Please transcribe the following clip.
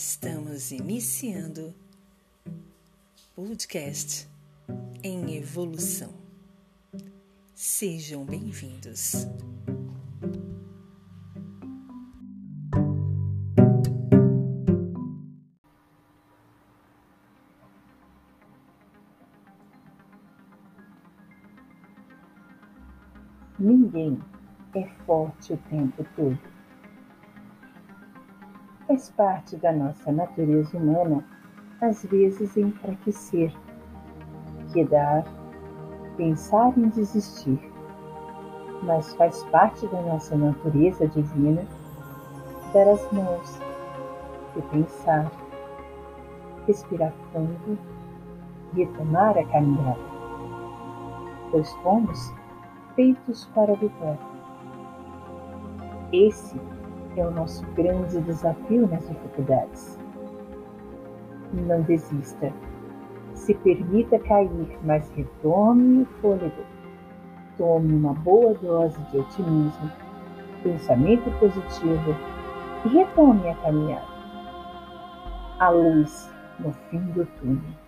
Estamos iniciando podcast em evolução. Sejam bem-vindos. Ninguém é forte o tempo todo. Faz parte da nossa natureza humana, às vezes, enfraquecer, quedar, pensar em desistir. Mas faz parte da nossa natureza divina dar as mãos, repensar, respirar fundo e retomar a caminhada. Pois fomos feitos para vitória. Esse é o nosso grande desafio nas dificuldades. Não desista. Se permita cair, mas retome o fôlego. Tome uma boa dose de otimismo, pensamento positivo e retome a caminhada. A luz no fim do túnel.